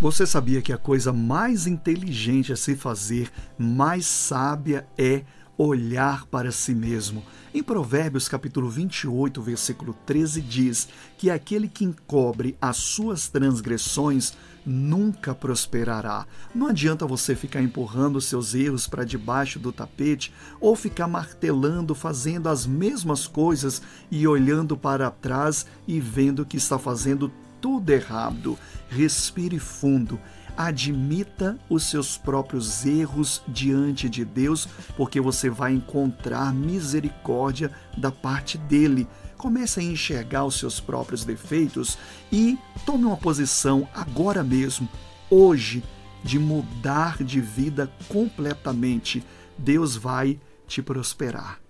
Você sabia que a coisa mais inteligente a se fazer, mais sábia é olhar para si mesmo? Em Provérbios capítulo 28, versículo 13 diz que aquele que encobre as suas transgressões nunca prosperará. Não adianta você ficar empurrando seus erros para debaixo do tapete ou ficar martelando, fazendo as mesmas coisas e olhando para trás e vendo que está fazendo tudo errado. Respire fundo. Admita os seus próprios erros diante de Deus, porque você vai encontrar misericórdia da parte dele. Comece a enxergar os seus próprios defeitos e tome uma posição agora mesmo, hoje, de mudar de vida completamente. Deus vai te prosperar.